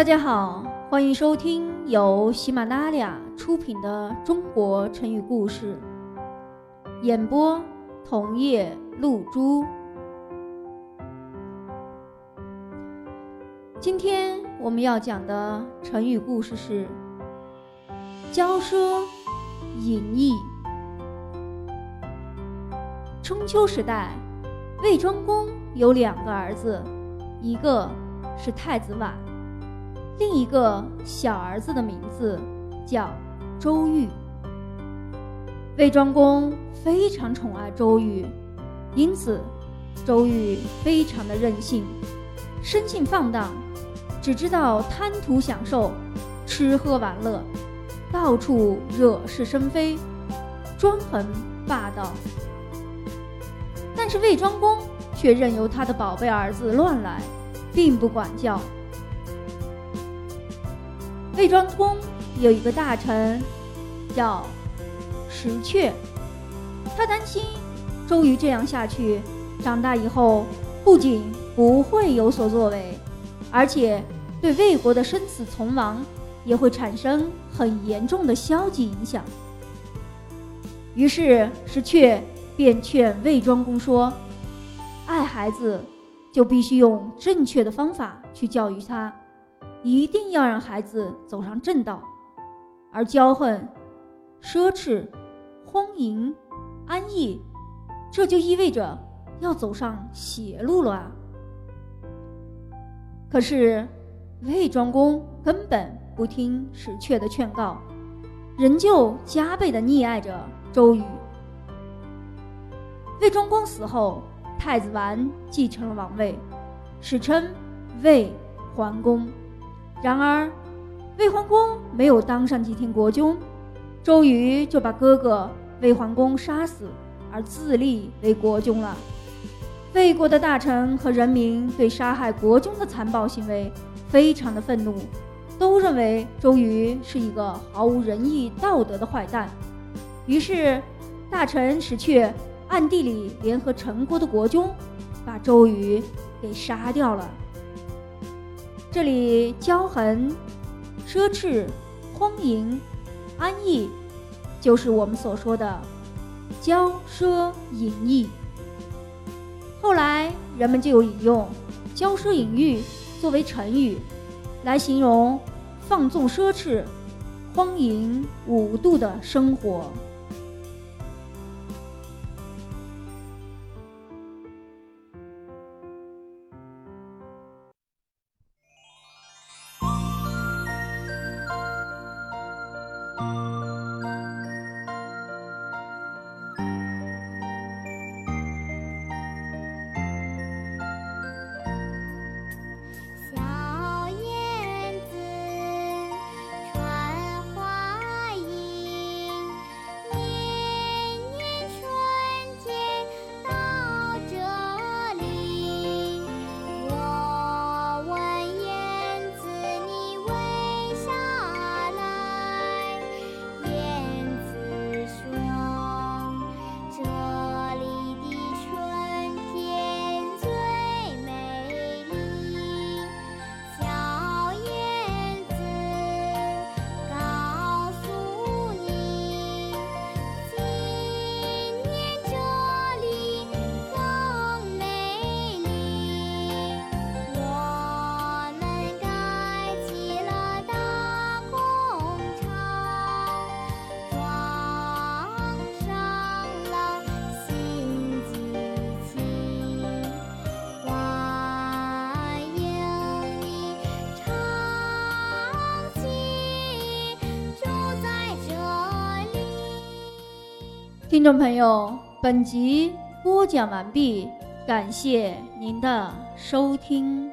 大家好，欢迎收听由喜马拉雅出品的《中国成语故事》，演播桐叶露珠。今天我们要讲的成语故事是“骄奢淫逸”。春秋时代，魏庄公有两个儿子，一个是太子晚。另一个小儿子的名字叫周瑜。魏庄公非常宠爱周瑜，因此周瑜非常的任性，生性放荡，只知道贪图享受，吃喝玩乐，到处惹是生非，专横霸道。但是魏庄公却任由他的宝贝儿子乱来，并不管教。魏庄公有一个大臣，叫石阙。他担心周瑜这样下去，长大以后不仅不会有所作为，而且对魏国的生死存亡也会产生很严重的消极影响。于是石阙便劝魏庄公说：“爱孩子，就必须用正确的方法去教育他。”一定要让孩子走上正道，而骄横、奢侈、荒淫、安逸，这就意味着要走上邪路了啊！可是魏庄公根本不听史阙的劝告，仍旧加倍的溺爱着周瑜。魏庄公死后，太子完继承了王位，史称魏桓公。然而，魏桓公没有当上几天国君，周瑜就把哥哥魏桓公杀死，而自立为国君了。魏国的大臣和人民对杀害国君的残暴行为非常的愤怒，都认为周瑜是一个毫无仁义道德的坏蛋。于是，大臣石阙暗地里联合陈国的国君，把周瑜给杀掉了。这里骄横、奢侈、荒淫、安逸，就是我们所说的骄奢淫逸。后来人们就引用“骄奢淫逸”作为成语，来形容放纵奢侈、荒淫无度的生活。听众朋友，本集播讲完毕，感谢您的收听。